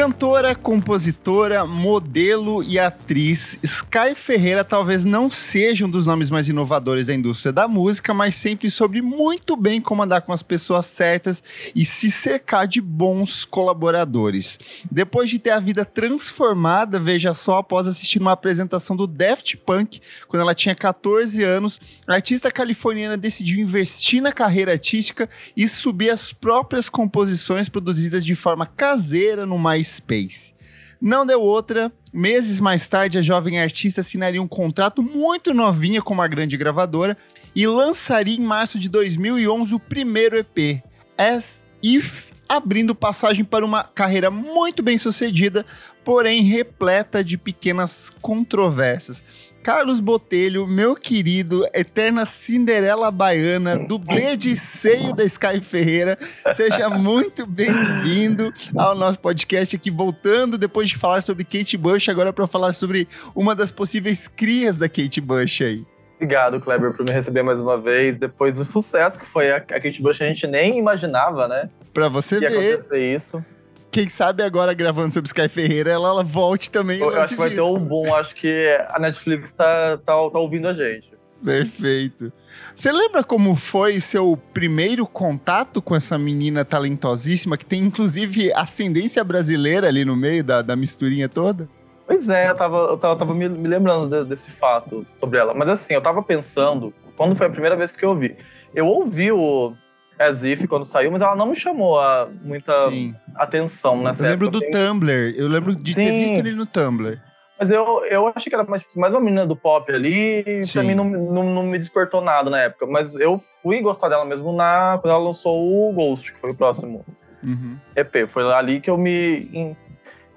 Cantora, compositora, modelo e atriz, Sky Ferreira talvez não seja um dos nomes mais inovadores da indústria da música, mas sempre soube muito bem como andar com as pessoas certas e se cercar de bons colaboradores. Depois de ter a vida transformada, veja só, após assistir uma apresentação do Daft Punk, quando ela tinha 14 anos, a artista californiana decidiu investir na carreira artística e subir as próprias composições produzidas de forma caseira no mais MySpace. Não deu outra. Meses mais tarde, a jovem artista assinaria um contrato muito novinha com uma grande gravadora e lançaria em março de 2011 o primeiro EP, As If, abrindo passagem para uma carreira muito bem sucedida, porém repleta de pequenas controvérsias. Carlos Botelho, meu querido, eterna Cinderela Baiana, dublê de seio da Sky Ferreira. Seja muito bem-vindo ao nosso podcast aqui, voltando depois de falar sobre Kate Bush, agora para falar sobre uma das possíveis crias da Kate Bush aí. Obrigado, Kleber, por me receber mais uma vez. Depois do sucesso que foi a Kate Bush, a gente nem imaginava, né? Pra você ver. acontecer isso quem sabe agora gravando sobre Sky Ferreira, ela, ela volte também. Eu acho que vai ter um boom. Acho que a Netflix tá, tá, tá ouvindo a gente. Perfeito. Você lembra como foi seu primeiro contato com essa menina talentosíssima, que tem inclusive ascendência brasileira ali no meio da, da misturinha toda? Pois é, eu tava, eu tava, tava me, me, lembrando de, desse fato sobre ela. Mas assim, eu tava pensando, quando foi a primeira vez que eu ouvi? Eu ouvi o As If quando saiu, mas ela não me chamou a muita Sim. atenção nessa Eu lembro época, do assim. Tumblr, eu lembro de Sim. ter visto ele no Tumblr. Mas eu, eu achei que era mais, mais uma menina do pop ali, e pra mim não, não, não, me despertou nada na época. Mas eu fui gostar dela mesmo na, quando ela lançou o Ghost, que foi o próximo uhum. EP. Foi ali que eu me in,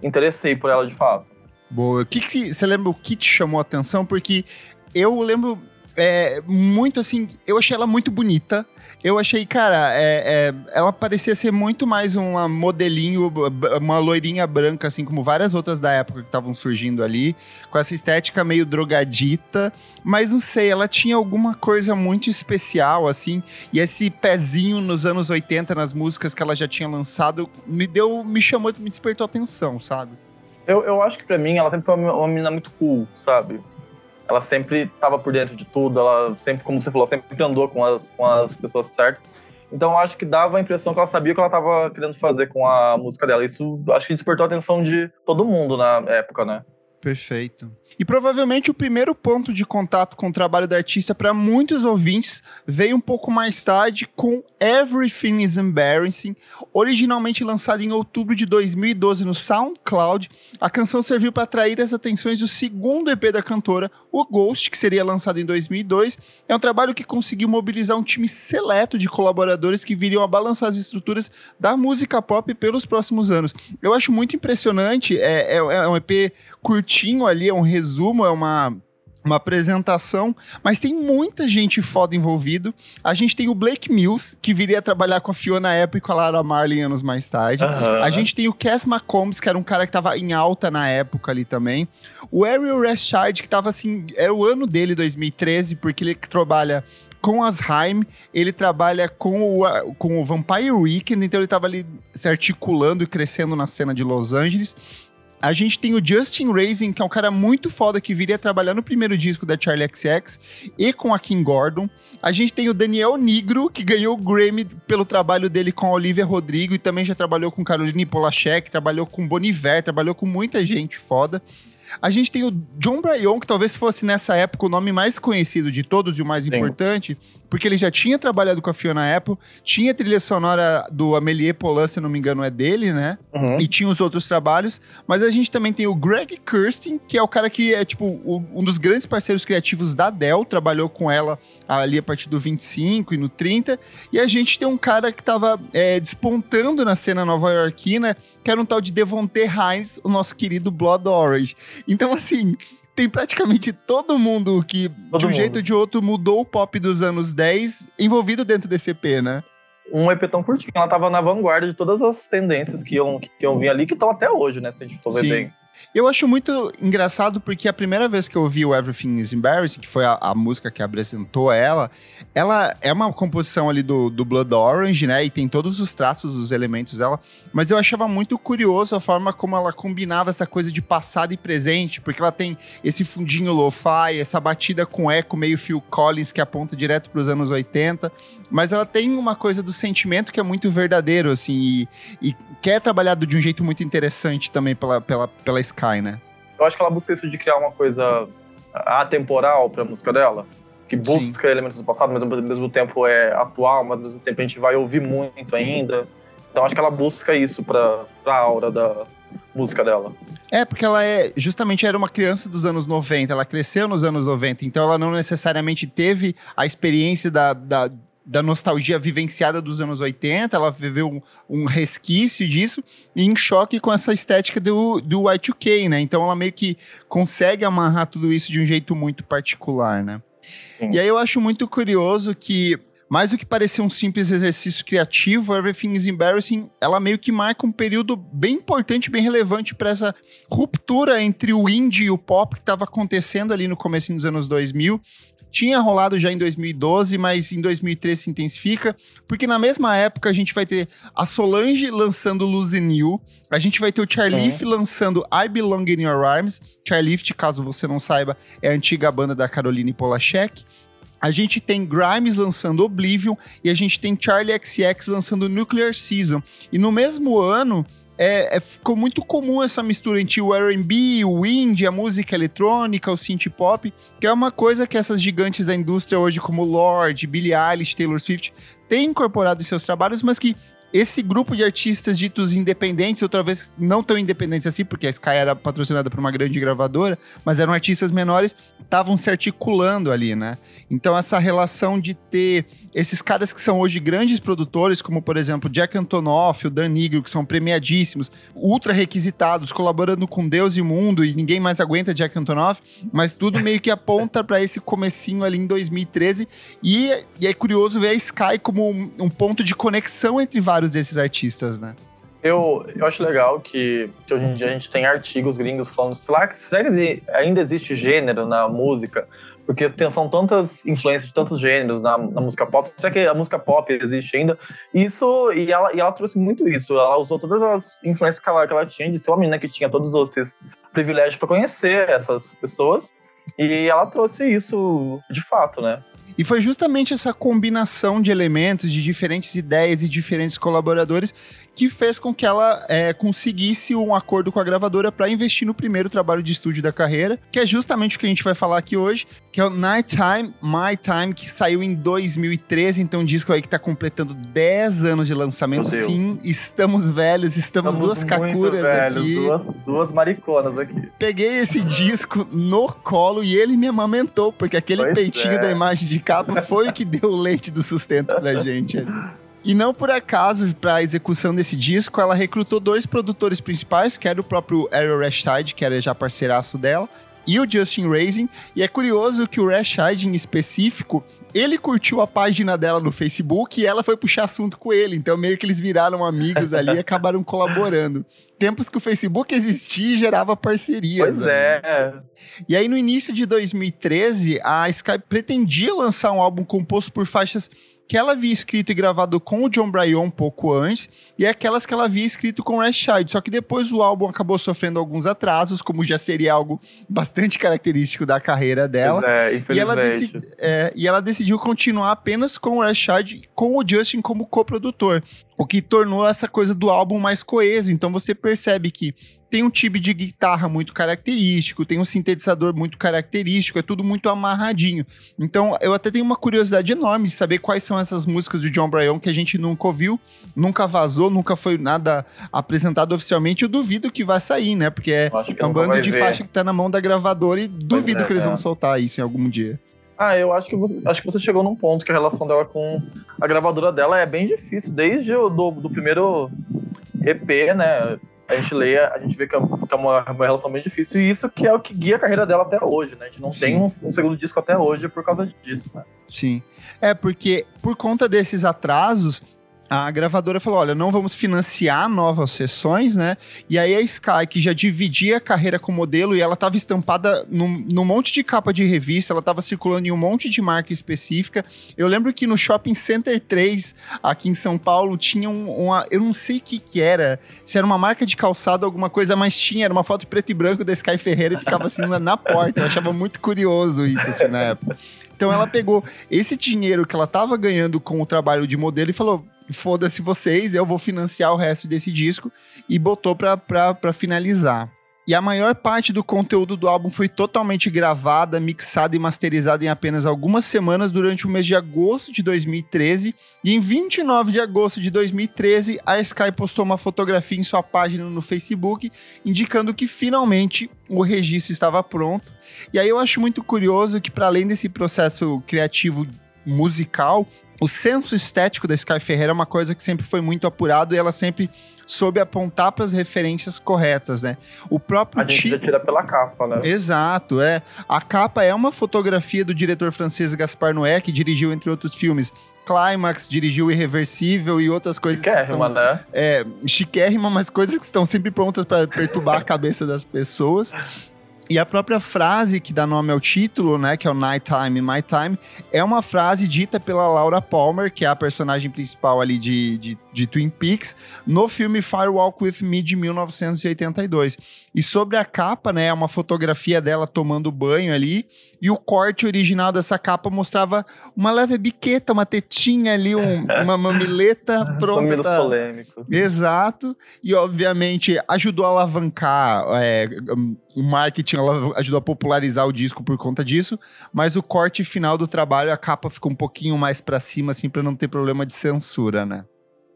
interessei por ela de fato. Boa. O que, que você lembra o que te chamou a atenção? Porque eu lembro é, muito assim, eu achei ela muito bonita. Eu achei, cara, é, é, ela parecia ser muito mais uma modelinho, uma loirinha branca, assim como várias outras da época que estavam surgindo ali, com essa estética meio drogadita, mas não sei, ela tinha alguma coisa muito especial, assim, e esse pezinho nos anos 80 nas músicas que ela já tinha lançado me deu, me chamou, me despertou atenção, sabe? Eu, eu acho que para mim ela sempre foi uma, uma menina muito cool, sabe? Ela sempre estava por dentro de tudo, ela sempre, como você falou, sempre andou com as, com as pessoas certas. Então eu acho que dava a impressão que ela sabia o que ela estava querendo fazer com a música dela. Isso acho que despertou a atenção de todo mundo na época, né? Perfeito. E provavelmente o primeiro ponto de contato com o trabalho da artista para muitos ouvintes veio um pouco mais tarde com Everything is Embarrassing, originalmente lançada em outubro de 2012 no SoundCloud. A canção serviu para atrair as atenções do segundo EP da cantora, o Ghost, que seria lançado em 2002. É um trabalho que conseguiu mobilizar um time seleto de colaboradores que viriam a balançar as estruturas da música pop pelos próximos anos. Eu acho muito impressionante, é, é, é um EP curtinho curtinho ali, é um resumo, é uma uma apresentação, mas tem muita gente foda envolvido. A gente tem o Blake Mills, que viria a trabalhar com a Fiona Apple e com a Lara Marlin anos mais tarde. A gente tem o Cass McCombs, que era um cara que tava em alta na época ali também. O Ariel Rashad, que tava assim, era o ano dele, 2013, porque ele trabalha com as Haim, ele trabalha com o, com o Vampire Weekend, então ele tava ali se articulando e crescendo na cena de Los Angeles. A gente tem o Justin Raisin, que é um cara muito foda que viria trabalhar no primeiro disco da Charlie XX e com a Kim Gordon. A gente tem o Daniel Negro, que ganhou o Grammy pelo trabalho dele com a Olivia Rodrigo e também já trabalhou com Caroline Polachek, trabalhou com Boniver, trabalhou com muita gente foda. A gente tem o John Bryan, que talvez fosse nessa época o nome mais conhecido de todos e o mais Sim. importante, porque ele já tinha trabalhado com a Fiona Apple, tinha trilha sonora do Amelie Polan, se não me engano, é dele, né? Uhum. E tinha os outros trabalhos. Mas a gente também tem o Greg Kirsten, que é o cara que é, tipo, o, um dos grandes parceiros criativos da Dell, trabalhou com ela ali a partir do 25 e no 30. E a gente tem um cara que tava é, despontando na cena nova-iorquina, que era um tal de Devonte Hines, o nosso querido Blood Orange. Então, assim, tem praticamente todo mundo que, todo de um mundo. jeito ou de outro, mudou o pop dos anos 10 envolvido dentro desse EP, né? Um EP tão curtinho, ela tava na vanguarda de todas as tendências que iam, que iam vir ali, que estão até hoje, né? Se a gente for ver bem. Eu acho muito engraçado porque a primeira vez que eu ouvi o Everything is Embarrassing, que foi a, a música que apresentou ela, ela é uma composição ali do, do Blood Orange, né? E tem todos os traços, os elementos dela. Mas eu achava muito curioso a forma como ela combinava essa coisa de passado e presente, porque ela tem esse fundinho lo-fi, essa batida com eco meio Phil Collins que aponta direto para os anos 80. Mas ela tem uma coisa do sentimento que é muito verdadeiro, assim, e, e que é trabalhado de um jeito muito interessante também pela, pela, pela Sky, né? Eu acho que ela busca isso de criar uma coisa atemporal para a música dela, que busca Sim. elementos do passado, mas ao mesmo tempo é atual, mas ao mesmo tempo a gente vai ouvir muito ainda. Então acho que ela busca isso para a aura da música dela. É, porque ela é justamente era uma criança dos anos 90, ela cresceu nos anos 90, então ela não necessariamente teve a experiência da, da da nostalgia vivenciada dos anos 80, ela viveu um, um, resquício disso, e em choque com essa estética do, do Y2K, né? Então ela meio que consegue amarrar tudo isso de um jeito muito particular, né? Sim. E aí eu acho muito curioso que, mais do que parecer um simples exercício criativo, Everything is Embarrassing, ela meio que marca um período bem importante, bem relevante para essa ruptura entre o indie e o pop que estava acontecendo ali no começo dos anos 2000, tinha rolado já em 2012, mas em 2013 se intensifica, porque na mesma época a gente vai ter a Solange lançando Lose New, a gente vai ter o Charlief é. lançando I Belong in Your Arms. Charlief, caso você não saiba, é a antiga banda da Caroline Polachek. A gente tem Grimes lançando Oblivion e a gente tem Charlie XX lançando Nuclear Season. E no mesmo ano, é, é, ficou muito comum essa mistura entre o R&B, o indie, a música eletrônica, o synth pop, que é uma coisa que essas gigantes da indústria hoje, como Lorde, Billie Eilish, Taylor Swift, têm incorporado em seus trabalhos, mas que esse grupo de artistas ditos independentes, outra vez não tão independentes assim, porque a Sky era patrocinada por uma grande gravadora, mas eram artistas menores, estavam se articulando ali, né? Então essa relação de ter esses caras que são hoje grandes produtores, como por exemplo Jack Antonoff, o Dan Nigro, que são premiadíssimos, ultra requisitados, colaborando com Deus e mundo, e ninguém mais aguenta Jack Antonoff, mas tudo meio que aponta para esse comecinho ali em 2013, e, e, é curioso ver a Sky como um, um ponto de conexão entre vários vários desses artistas, né? Eu, eu acho legal que, que hoje em dia a gente tem artigos gringos falando será, será que ainda existe gênero na música? Porque tem, são tantas influências de tantos gêneros na, na, música pop. Será que a música pop existe ainda? Isso, e ela, e ela trouxe muito isso. Ela usou todas as influências que ela, que ela tinha de ser uma menina que tinha todos esses privilégios para conhecer essas pessoas. E ela trouxe isso de fato, né? E foi justamente essa combinação de elementos, de diferentes ideias e diferentes colaboradores que fez com que ela é, conseguisse um acordo com a gravadora para investir no primeiro trabalho de estúdio da carreira, que é justamente o que a gente vai falar aqui hoje, que é o Nighttime, My Time, que saiu em 2013, então um disco aí que está completando 10 anos de lançamento. Sim, estamos velhos, estamos, estamos duas kakuras velhos, aqui. Duas, duas mariconas aqui. Peguei esse disco no colo e ele me amamentou, porque aquele pois peitinho é. da imagem de capa foi o que deu o leite do sustento pra gente ali. E não por acaso, para a execução desse disco, ela recrutou dois produtores principais, que era o próprio Ariel Rashid, que era já parceiraço dela, e o Justin Raising. E é curioso que o Rashid, em específico, ele curtiu a página dela no Facebook e ela foi puxar assunto com ele. Então, meio que eles viraram amigos ali e acabaram colaborando. Tempos que o Facebook existia e gerava parcerias. Pois é. E aí, no início de 2013, a Skype pretendia lançar um álbum composto por faixas que ela havia escrito e gravado com o John Bryan um pouco antes, e aquelas que ela havia escrito com o Rashid. Só que depois o álbum acabou sofrendo alguns atrasos, como já seria algo bastante característico da carreira dela. É, e, ela é, e ela decidiu continuar apenas com o Rashid, com o Justin como coprodutor. O que tornou essa coisa do álbum mais coeso. Então você percebe que tem um tipo de guitarra muito característico, tem um sintetizador muito característico, é tudo muito amarradinho. Então, eu até tenho uma curiosidade enorme de saber quais são essas músicas do John Bryan que a gente nunca ouviu, nunca vazou, nunca foi nada apresentado oficialmente. Eu duvido que vai sair, né? Porque é um bando de ver. faixa que tá na mão da gravadora e duvido é, que eles é. vão soltar isso em algum dia. Ah, eu acho que, você, acho que você chegou num ponto que a relação dela com a gravadora dela é bem difícil. Desde o do, do primeiro EP, né? A gente lê, a gente vê que é, é uma, uma, relação bem difícil, e isso que é o que guia a carreira dela até hoje, né? A gente não Sim. tem um, um, segundo disco até hoje por causa disso, né? Sim. É, porque por conta desses atrasos, a gravadora falou: olha, não vamos financiar novas sessões, né? E aí a Sky, que já dividia a carreira com modelo e ela estava estampada num, num, monte de capa de revista, ela estava circulando em um monte de marca específica. Eu lembro que no Shopping Center 3, aqui em São Paulo, tinha um, uma. Eu não sei o que, que era, se era uma marca de calçado, alguma coisa, mas tinha, era uma foto preto e branco da Sky Ferreira e ficava assim na, na porta. Eu achava muito curioso isso, assim, na época. Então ela pegou esse dinheiro que ela estava ganhando com o trabalho de modelo e falou: foda-se vocês, eu vou financiar o resto desse disco e botou pra, pra, pra finalizar. E a maior parte do conteúdo do álbum foi totalmente gravada, mixada e masterizada em apenas algumas semanas durante o mês de agosto de 2013. E em 29 de agosto de 2013, a Sky postou uma fotografia em sua página no Facebook, indicando que finalmente o registro estava pronto. E aí eu acho muito curioso que, para além desse processo criativo musical, o senso estético da Sky Ferreira é uma coisa que sempre foi muito apurado e ela sempre soube apontar para as referências corretas, né? O próprio a gente tira pela capa, né? Exato, é. A capa é uma fotografia do diretor francês Gaspar Noé, que dirigiu entre outros filmes Climax, dirigiu Irreversível e outras coisas chiquérrima, que estão, né? É, chiquérrima, mas coisas que estão sempre prontas para perturbar a cabeça das pessoas. E a própria frase que dá nome ao título, né, que é o Nighttime, My Time, é uma frase dita pela Laura Palmer, que é a personagem principal ali de, de, de Twin Peaks, no filme Firewalk With Me de 1982. E sobre a capa, né, é uma fotografia dela tomando banho ali, e o corte original dessa capa mostrava uma leve biqueta, uma tetinha ali, um, uma mamileta pronta. Menos polêmicos. Exato. E, obviamente, ajudou a alavancar é, o marketing ajudou a popularizar o disco por conta disso, mas o corte final do trabalho, a capa ficou um pouquinho mais para cima, assim, para não ter problema de censura, né?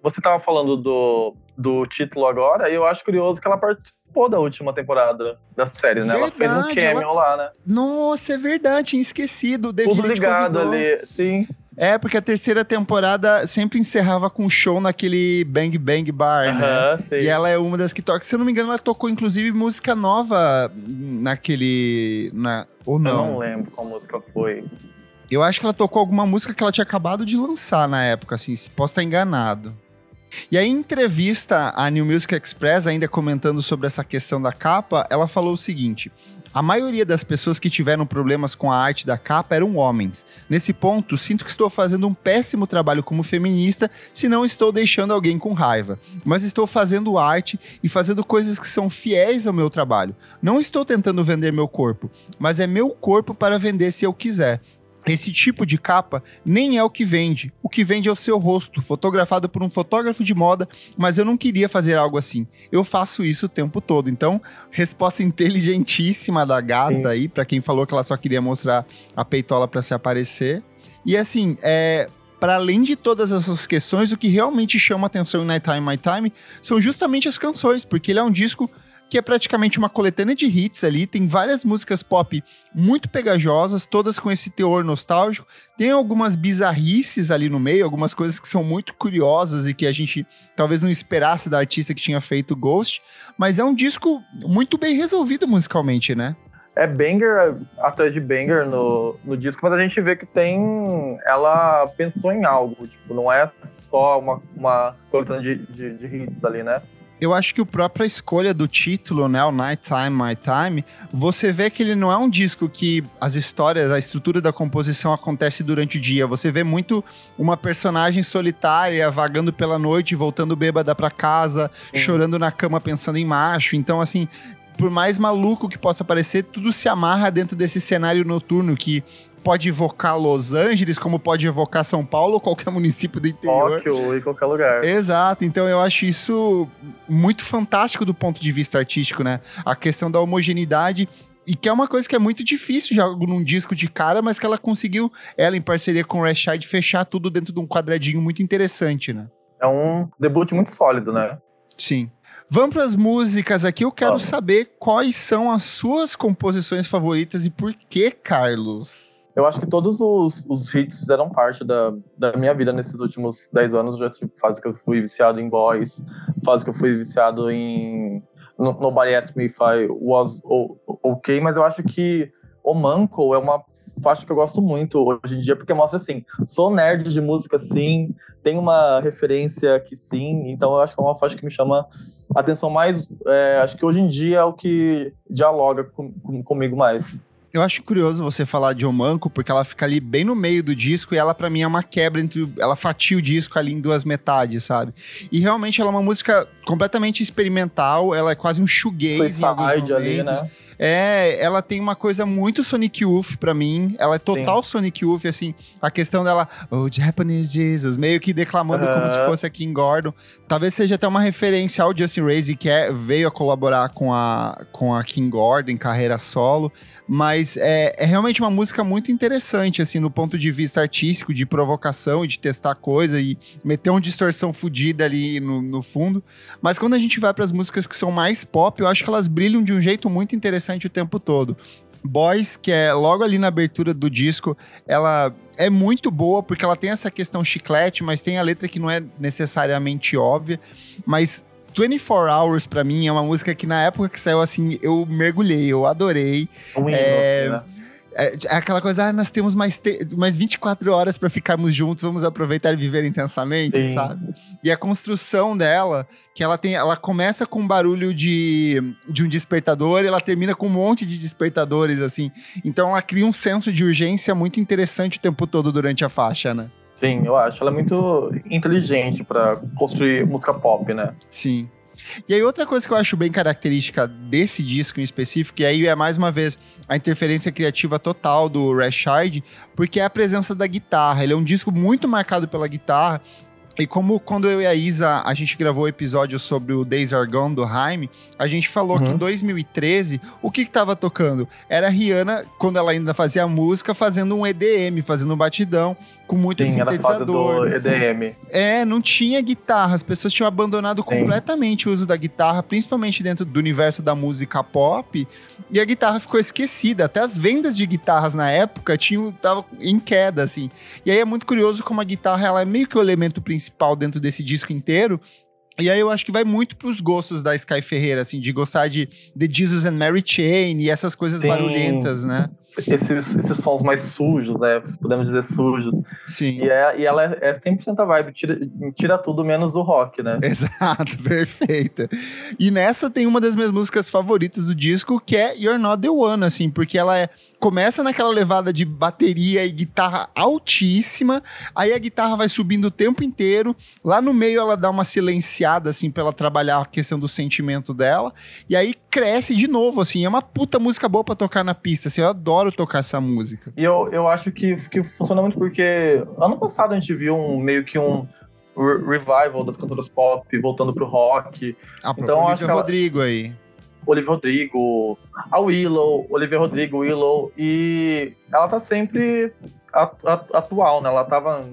Você tava falando do, do título agora, e eu acho curioso que ela participou da última temporada da série, né? Verdade, ela fez um cameo ela... lá, né? Nossa, é verdade, tinha esquecido. Tudo ligado ali, sim. É, porque a terceira temporada sempre encerrava com um show naquele Bang Bang Bar, né? Sim. E ela é uma das que toca. Se eu não me engano, ela tocou inclusive música nova naquele. Na... Ou não? Eu não lembro qual música foi. Eu acho que ela tocou alguma música que ela tinha acabado de lançar na época, assim, posso estar enganado. E em entrevista à New Music Express, ainda comentando sobre essa questão da capa, ela falou o seguinte: a maioria das pessoas que tiveram problemas com a arte da capa eram homens. Nesse ponto, sinto que estou fazendo um péssimo trabalho como feminista se não estou deixando alguém com raiva. Mas estou fazendo arte e fazendo coisas que são fiéis ao meu trabalho. Não estou tentando vender meu corpo, mas é meu corpo para vender se eu quiser. Esse tipo de capa nem é o que vende. O que vende é o seu rosto, fotografado por um fotógrafo de moda, mas eu não queria fazer algo assim. Eu faço isso o tempo todo. Então, resposta inteligentíssima da gata Sim. aí, para quem falou que ela só queria mostrar a peitola para se aparecer. E assim, é, para além de todas essas questões, o que realmente chama atenção em Nighttime My Time são justamente as canções, porque ele é um disco que é praticamente uma coletânea de hits ali. Tem várias músicas pop muito pegajosas, todas com esse teor nostálgico. Tem algumas bizarrices ali no meio, algumas coisas que são muito curiosas e que a gente talvez não esperasse da artista que tinha feito Ghost. Mas é um disco muito bem resolvido musicalmente, né? é banger atrás de banger no, no disco, mas a gente vê que tem. Ela pensou em algo, tipo, não é só uma, uma coletânea de, de, de hits ali, né? Eu acho que a própria escolha do título, né, o Nighttime, My Time, você vê que ele não é um disco que as histórias, a estrutura da composição acontece durante o dia. Você vê muito uma personagem solitária vagando pela noite, voltando bêbada para casa, Sim. chorando na cama pensando em macho. Então, assim, por mais maluco que possa parecer, tudo se amarra dentro desse cenário noturno que pode evocar Los Angeles, como pode evocar São Paulo ou qualquer município do interior. Tóquio em qualquer lugar. Exato. Então eu acho isso muito fantástico do ponto de vista artístico, né? A questão da homogeneidade e que é uma coisa que é muito difícil já num disco de cara, mas que ela conseguiu, ela em parceria com o Rashid, fechar tudo dentro de um quadradinho muito interessante, né? É um debut muito sólido, né? Sim. Vamos para as músicas aqui. Eu quero saber quais são as suas composições favoritas e por que, Carlos? Eu acho que todos os, os hits fizeram parte da, da minha vida nesses últimos 10 anos. Já tipo, fase que eu fui viciado em boys, fase que eu fui viciado em Nobody Asked Me If I Was OK, mas eu acho que o Manco é uma faixa que eu gosto muito hoje em dia, porque mostra assim, sou nerd de música sim, tem uma referência que sim, então eu acho que é uma faixa que me chama atenção mais, é, acho que hoje em dia é o que dialoga com, com, comigo mais. Eu acho curioso você falar de Omanco, porque ela fica ali bem no meio do disco e ela, para mim, é uma quebra entre. Ela fatia o disco ali em duas metades, sabe? E realmente ela é uma música completamente experimental, ela é quase um shoegaze em alguns momentos. Ali, né? É, ela tem uma coisa muito Sonic Youth pra mim. Ela é total Sim. Sonic Youth, assim. A questão dela, oh, Japanese Jesus, meio que declamando uh -huh. como se fosse a King Gordon. Talvez seja até uma referência ao Justin Razy, que é, veio a colaborar com a, com a King Gordon em carreira solo. Mas é, é realmente uma música muito interessante, assim, no ponto de vista artístico, de provocação e de testar coisa e meter uma distorção fodida ali no, no fundo. Mas quando a gente vai para as músicas que são mais pop, eu acho que elas brilham de um jeito muito interessante o tempo todo. Boys, que é logo ali na abertura do disco, ela é muito boa porque ela tem essa questão chiclete, mas tem a letra que não é necessariamente óbvia. Mas 24 Hours, para mim, é uma música que na época que saiu, assim, eu mergulhei, eu adorei. Um é, né? é, é, aquela coisa, ah, nós temos mais, te mais 24 horas para ficarmos juntos, vamos aproveitar e viver intensamente, Sim. sabe? E a construção dela, que ela tem, ela começa com um barulho de, de um despertador e ela termina com um monte de despertadores, assim. Então ela cria um senso de urgência muito interessante o tempo todo durante a faixa, né? Sim, eu acho. Ela é muito inteligente para construir música pop, né? Sim. E aí, outra coisa que eu acho bem característica desse disco em específico, e aí é mais uma vez a interferência criativa total do Rashid, porque é a presença da guitarra. Ele é um disco muito marcado pela guitarra, e como quando eu e a Isa, a gente gravou o episódio sobre o Days Are Gone do Haim, a gente falou uhum. que em 2013, o que que tava tocando? Era a Rihanna, quando ela ainda fazia música, fazendo um EDM, fazendo um batidão, com muito Sim, sintetizador. Era do EDM. É, não tinha guitarra, as pessoas tinham abandonado Sim. completamente o uso da guitarra, principalmente dentro do universo da música pop, e a guitarra ficou esquecida. Até as vendas de guitarras na época tinham, tava em queda, assim. E aí é muito curioso como a guitarra ela é meio que o elemento principal principal dentro desse disco inteiro. E aí eu acho que vai muito pros gostos da Sky Ferreira, assim, de gostar de The Jesus and Mary Chain e essas coisas Sim. barulhentas, né? Esses, esses sons mais sujos, né? Podemos dizer sujos. Sim. E, é, e ela é, é 100% a vibe, tira, tira tudo menos o rock, né? Exato, perfeita. E nessa tem uma das minhas músicas favoritas do disco, que é You're Not The One, assim, porque ela é começa naquela levada de bateria e guitarra altíssima, aí a guitarra vai subindo o tempo inteiro, lá no meio ela dá uma silenciada, assim, pra ela trabalhar a questão do sentimento dela, e aí cresce de novo, assim, é uma puta música boa pra tocar na pista, assim, eu adoro tocar essa música. E eu, eu acho que, que funciona muito porque ano passado a gente viu um, meio que um revival das cantoras pop voltando pro rock. Ah, então acho que ela... Rodrigo aí. Olivia Rodrigo, a Willow, Olivia Rodrigo, Willow, e ela tá sempre atual, né? Ela tava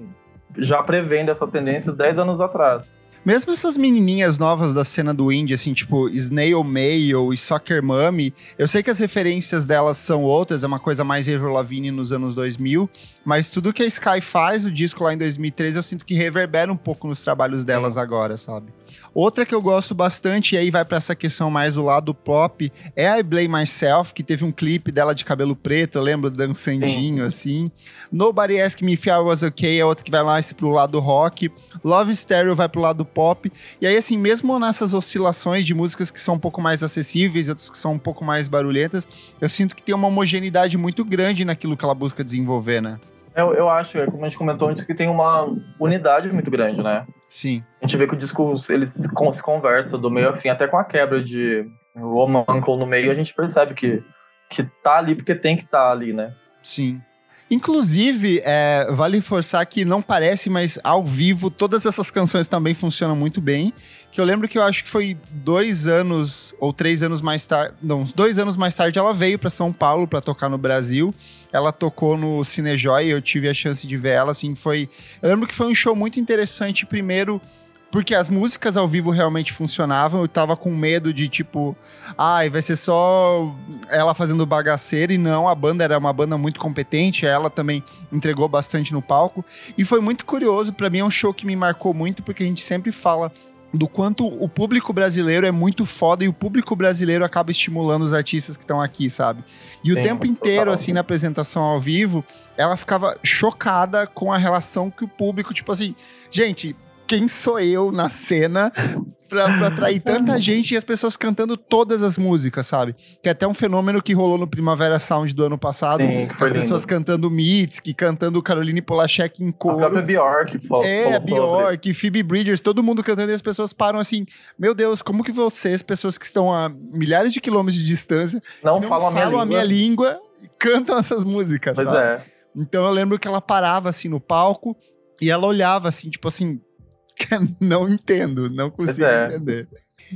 já prevendo essas tendências 10 anos atrás. Mesmo essas menininhas novas da cena do indie, assim, tipo Snail Mail e Soccer Mommy, eu sei que as referências delas são outras, é uma coisa mais Avril Lavigne nos anos 2000, mas tudo que a Sky faz, o disco lá em 2013, eu sinto que reverbera um pouco nos trabalhos delas Sim. agora, sabe? Outra que eu gosto bastante, e aí vai para essa questão mais do lado pop, é I Blame Myself, que teve um clipe dela de cabelo preto, eu lembro, dançandinho, Sim. assim. Nobody Ask Me If I Was Okay é outra que vai mais pro lado rock. Love Stereo vai pro lado pop. E aí, assim, mesmo nessas oscilações de músicas que são um pouco mais acessíveis, outras que são um pouco mais barulhentas, eu sinto que tem uma homogeneidade muito grande naquilo que ela busca desenvolver, né? Eu, eu acho, como a gente comentou antes, que tem uma unidade muito grande, né? Sim. A gente vê que o disco eles se conversa do meio a fim, até com a quebra de Woman Uncle no meio, a gente percebe que, que tá ali porque tem que estar tá ali, né? Sim. Inclusive, é, vale reforçar que não parece, mas ao vivo todas essas canções também funcionam muito bem. Que eu lembro que eu acho que foi dois anos ou três anos mais tarde, não, uns dois anos mais tarde ela veio para São Paulo para tocar no Brasil. Ela tocou no Cinejoy, eu tive a chance de ver ela, assim, foi. Eu lembro que foi um show muito interessante. Primeiro, porque as músicas ao vivo realmente funcionavam. Eu tava com medo de, tipo, ai, ah, vai ser só ela fazendo bagaceira. E não, a banda era uma banda muito competente. Ela também entregou bastante no palco. E foi muito curioso. para mim é um show que me marcou muito, porque a gente sempre fala do quanto o público brasileiro é muito foda e o público brasileiro acaba estimulando os artistas que estão aqui, sabe? E o Sim, tempo inteiro, assim, na apresentação ao vivo, ela ficava chocada com a relação que o público, tipo assim, gente, quem sou eu na cena pra, pra atrair tanta gente e as pessoas cantando todas as músicas, sabe? Que é até um fenômeno que rolou no Primavera Sound do ano passado, Sim, as pessoas lindo. cantando Mitski, cantando Caroline Polachek em A coro. própria Bjork falou, É, falou a sobre. Bjork, Phoebe Bridgers, todo mundo cantando e as pessoas param assim, meu Deus, como que vocês, pessoas que estão a milhares de quilômetros de distância, Não, não falam a minha língua. língua e cantam essas músicas, Pois sabe? é. Então eu lembro que ela parava assim no palco e ela olhava assim, tipo assim, não entendo, não consigo é. entender.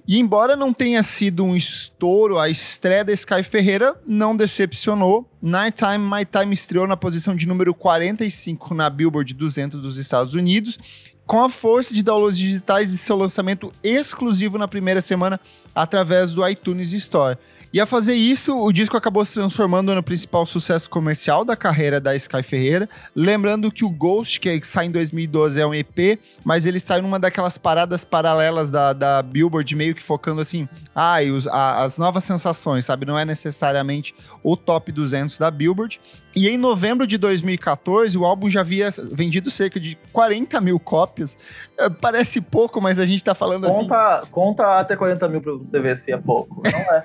E embora não tenha sido um estouro, a estreia da Sky Ferreira não decepcionou. Nighttime My Time estreou na posição de número 45 na Billboard 200 dos Estados Unidos, com a força de downloads digitais e seu lançamento exclusivo na primeira semana através do iTunes Store. E a fazer isso, o disco acabou se transformando no principal sucesso comercial da carreira da Sky Ferreira. Lembrando que o Ghost, que sai em 2012, é um EP, mas ele sai numa daquelas paradas paralelas da, da Billboard, meio que focando assim, ah, os- a- as novas sensações, sabe? Não é necessariamente o top 200 da Billboard. E em novembro de 2014, o álbum já havia vendido cerca de 40 mil cópias. Eh, Parece pouco, mas a gente tá falando assim. Conta, conta até 40 mil pra você ver se é pouco. Não é.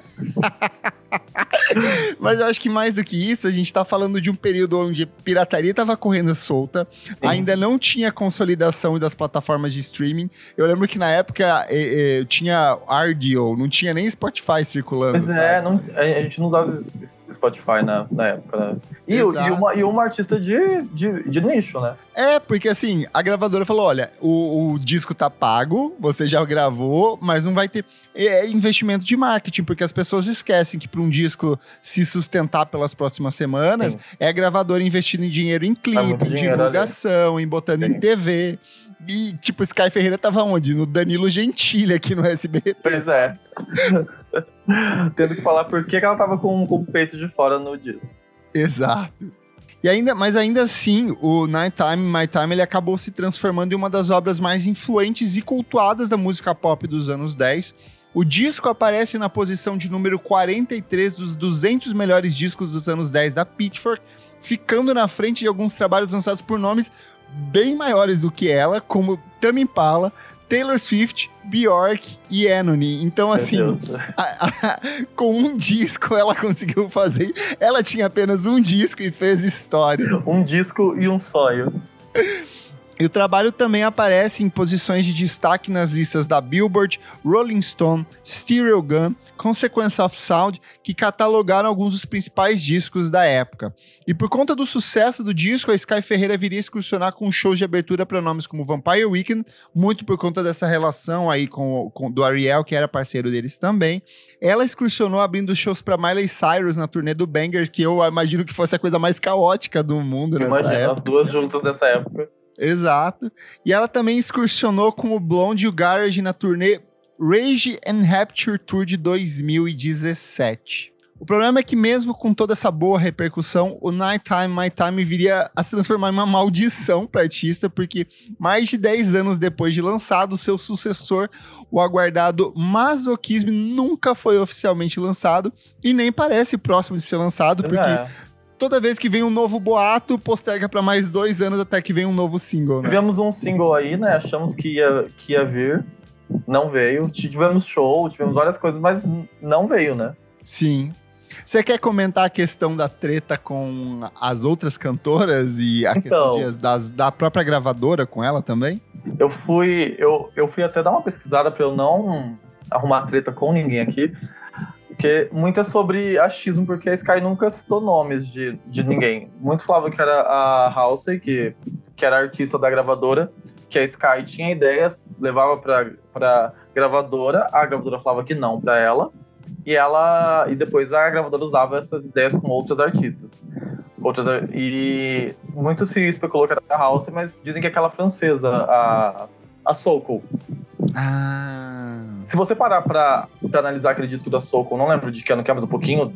Mas eu acho que mais do que isso, a gente tá falando de um período onde pirataria tava correndo solta, ainda não tinha consolidação das plataformas de streaming. Eu lembro que na época eh, eh, tinha RDO, não tinha nem Spotify circulando. Pois sabe? é, não- a gente não usava Spotify na, na época, né? E. e uma, e uma artista de, de, de nicho, né? É, porque assim, a gravadora falou: olha, o, o disco tá pago, você já gravou, mas não vai ter. É investimento de marketing, porque as pessoas esquecem que para um disco se sustentar pelas próximas semanas, Sim. é a gravadora investindo em dinheiro em clipe, em dinheiro divulgação, em botando em Sim. TV. E, tipo, Sky Ferreira tava onde? No Danilo Gentili aqui no SBT. Pois é. Tendo que falar por que que ela tava com, com o peito de fora no disco. Exato. E ainda, mas ainda assim, o Nighttime, My Time, ele acabou se transformando em uma das obras mais influentes e cultuadas da música pop dos anos 10. O disco aparece na posição de número 43 dos 200 melhores discos dos anos 10 da Pitchfork, ficando na frente de alguns trabalhos lançados por nomes bem maiores do que ela, como Tame Impala, Taylor Swift, Bjork e Anony. Então, assim, a- a- com um disco ela conseguiu fazer. Ela tinha apenas um disco e fez história. Um disco e um sonho. E o trabalho também aparece em posições de destaque nas listas da Billboard, Rolling Stone, Stereo Gun, Consequence of Sound, que catalogaram alguns dos principais discos da época. E por conta do sucesso do disco, a Sky Ferreira viria excursionar com shows de abertura para nomes como Vampire Weekend, muito por conta dessa relação aí com, o- com- do Ariel, que era parceiro deles também. Ela excursionou abrindo shows para Miley Cyrus na turnê do Bangers, que eu imagino que fosse a coisa mais caótica do mundo nessa Imagina, época. as duas juntas nessa época. Exato. E ela também excursionou com o Blonde e o Garage na turnê Rage and Rapture Tour de 2017. O problema é que mesmo com toda essa boa repercussão, o Nighttime My Time viria a se transformar em uma maldição para artista, porque mais de 10 anos depois de lançado, seu sucessor, o aguardado Masochism, nunca foi oficialmente lançado e nem parece próximo de ser lançado, porque É. toda vez que vem um novo boato, posterga para mais dois anos até que vem um novo single, né? Tivemos um single aí, né? Achamos que ia, que ia vir. Não veio. Tivemos show, tivemos várias coisas, mas não veio, né? Sim. Você quer comentar a questão da treta com as outras cantoras e a Então. questão de- das- da própria gravadora com ela também? Eu fui, eu, eu fui até dar uma pesquisada pra eu não arrumar treta com ninguém aqui. Porque muito é sobre achismo, porque a Sky nunca citou nomes de, de ninguém. Muitos falavam que era a Halsey, que, que era a artista da gravadora, que a Sky tinha ideias, levava pra, pra gravadora, a gravadora falava que não pra ela, e ela e depois a gravadora usava essas ideias com outros artistas. Outras, e muito se especulou que era a Halsey, mas dizem que é aquela francesa, a, a Soulful. Ah. Se você parar pra, pra analisar aquele disco da Soulful, não lembro de que ano que é, mas um pouquinho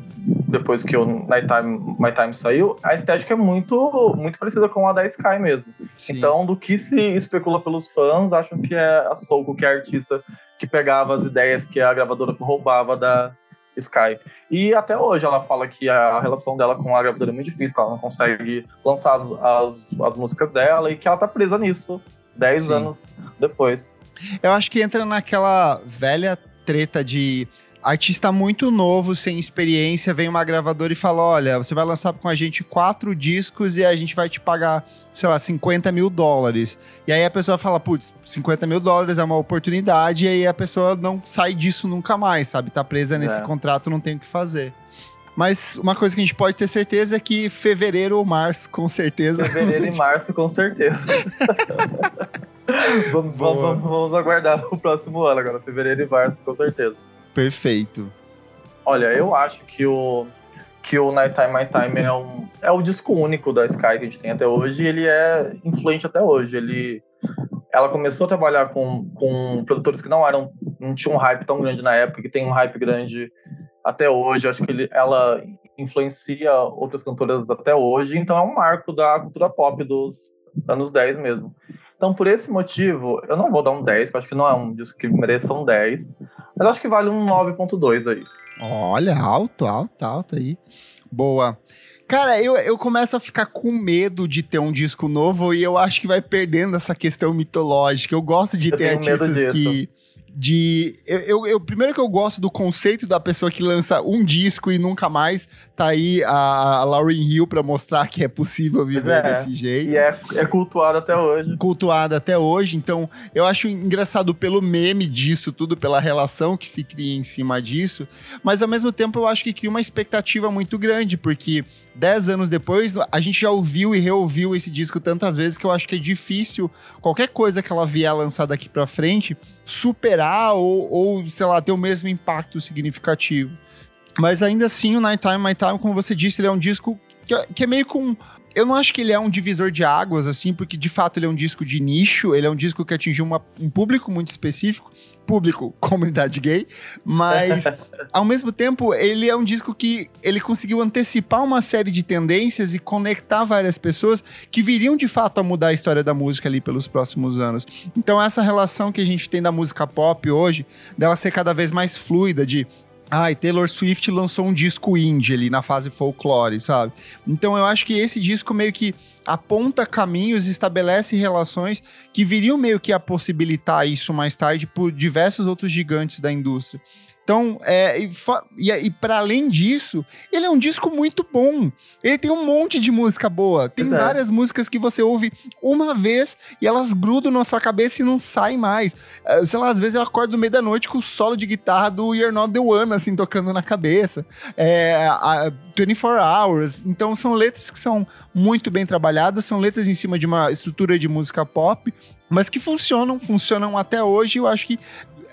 depois que o Nighttime, My Time saiu, a estética é muito, muito parecida com a da Sky mesmo. Sim. Então, do que se especula pelos fãs, acham que é a Soul, que é a artista que pegava as ideias que a gravadora roubava da Sky. E até hoje ela fala que a relação dela com a gravadora é muito difícil, que ela não consegue lançar as, as músicas dela e que ela tá presa nisso 10 anos depois. Eu acho que entra naquela velha treta de artista muito novo, sem experiência, vem uma gravadora e fala: Olha, você vai lançar com a gente quatro discos e a gente vai te pagar, sei lá, 50 mil dólares. E aí a pessoa fala: Putz, 50 mil dólares é uma oportunidade, e aí a pessoa não sai disso nunca mais, sabe? Tá presa nesse é. contrato, não tem o que fazer. Mas uma coisa que a gente pode ter certeza é que fevereiro ou março, com certeza. Fevereiro e março, com certeza. vamos, vamos, vamos, aguardar o próximo ano agora, fevereiro e março, com certeza. Perfeito. Olha, eu acho que o que o Nighttime My Time é, um, é o disco único da Sky que a gente tem até hoje e ele é influente até hoje. Ele, ela começou a trabalhar com, com produtores que não eram não tinham um hype tão grande na época, que tem um hype grande até hoje. acho que ele, ela influencia outras cantoras até hoje, então é um marco da cultura pop dos anos 10 mesmo. Então, por esse motivo, eu não vou dar um 10, porque eu acho que não é um disco que mereça um 10, mas acho que vale um 9.2 aí. Olha, alto, alto, alto aí. Boa. Cara, eu, eu começo a ficar com medo de ter um disco novo e eu acho que vai perdendo essa questão mitológica. Eu gosto de eu ter artistas que de. Eu, eu, eu, primeiro que eu gosto do conceito da pessoa que lança um disco e nunca mais tá aí a, a Lauryn Hill para mostrar que é possível viver é, desse jeito. E é, é cultuada até hoje. Cultuada até hoje. Então, eu acho engraçado pelo meme disso, tudo, pela relação que se cria em cima disso. Mas ao mesmo tempo, eu acho que cria uma expectativa muito grande, porque dez anos depois, a gente já ouviu e reouviu esse disco tantas vezes que eu acho que é difícil qualquer coisa que ela vier lançar daqui para frente superar ou, ou, sei lá, ter o mesmo impacto significativo. Mas ainda assim, o Nighttime, My Time, como você disse, ele é um disco que é, que é meio com eu não acho que ele é um divisor de águas, assim, porque de fato ele é um disco de nicho, ele é um disco que atingiu uma, um público muito específico, público, comunidade gay, mas ao mesmo tempo ele é um disco que ele conseguiu antecipar uma série de tendências e conectar várias pessoas que viriam de fato a mudar a história da música ali pelos próximos anos. Então essa relação que a gente tem da música pop hoje, dela ser cada vez mais fluida, de e Taylor Swift lançou um disco indie ali na fase folclore, sabe? Então eu acho que esse disco meio que aponta caminhos estabelece relações que viriam meio que a possibilitar isso mais tarde por diversos outros gigantes da indústria. Então, é, e, e, e para além disso, ele é um disco muito bom. Ele tem um monte de música boa. Tem Exato. várias músicas que você ouve uma vez e elas grudam na sua cabeça e não saem mais. Uh, sei lá, às vezes eu acordo no meio da noite com o solo de guitarra do You're Not The One, assim, tocando na cabeça. É, a 24 Hours. Então, são letras que são muito bem trabalhadas, são letras em cima de uma estrutura de música pop, mas que funcionam, funcionam até hoje. Eu acho que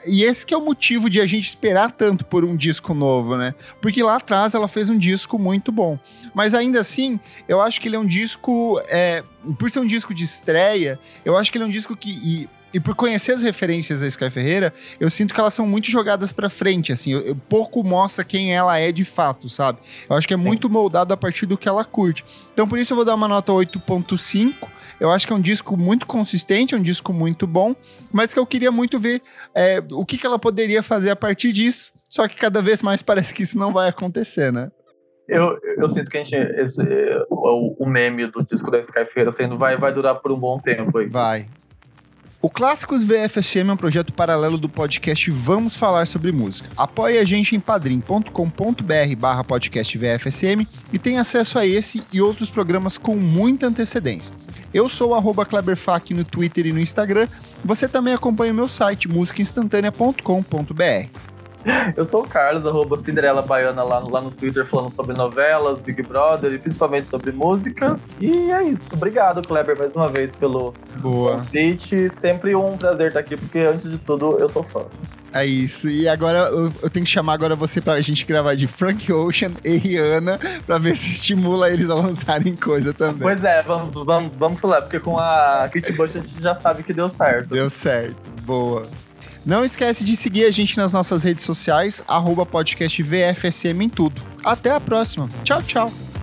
e esse que é o motivo de a gente esperar tanto por um disco novo, né? Porque lá atrás ela fez um disco muito bom. Mas ainda assim, eu acho que ele é um disco. É, por ser um disco de estreia, eu acho que ele é um disco que. E, e por conhecer as referências da Sky Ferreira, eu sinto que elas são muito jogadas para frente, assim, eu, eu, pouco mostra quem ela é de fato, sabe? Eu acho que é muito moldado a partir do que ela curte. Então por isso eu vou dar uma nota 8.5. Eu acho que é um disco muito consistente, é um disco muito bom, mas que eu queria muito ver é, o que, que ela poderia fazer a partir disso. Só que cada vez mais parece que isso não vai acontecer, né? Eu, eu sinto que a gente. Esse, o, o meme do disco da Sky Ferreira sendo vai, vai durar por um bom tempo aí. Vai. O Clássicos VFSM é um projeto paralelo do podcast Vamos Falar Sobre Música. Apoie a gente em padrim.com.br barra podcast VFSM e tem acesso a esse e outros programas com muita antecedência. Eu sou o Kleberfac no Twitter e no Instagram. Você também acompanha o meu site musicainstantanea.com.br. Eu sou o Carlos, arroba Cinderela Baiana lá, lá no Twitter, falando sobre novelas, Big Brother e principalmente sobre música. E é isso. Obrigado, Kleber, mais uma vez pelo Boa. convite. Sempre um prazer estar aqui, porque antes de tudo, eu sou fã. É isso. E agora eu, eu, tenho que chamar agora você pra gente gravar de Frank Ocean e Rihanna pra ver se estimula eles a lançarem coisa também. Pois é, vamos, vamos, vamos falar, porque com a Kate Bush a gente já sabe que deu certo. Deu certo. Boa. Não esquece de seguir a gente nas nossas redes sociais, arroba podcast VFSM em tudo. Até a próxima. Tchau, tchau.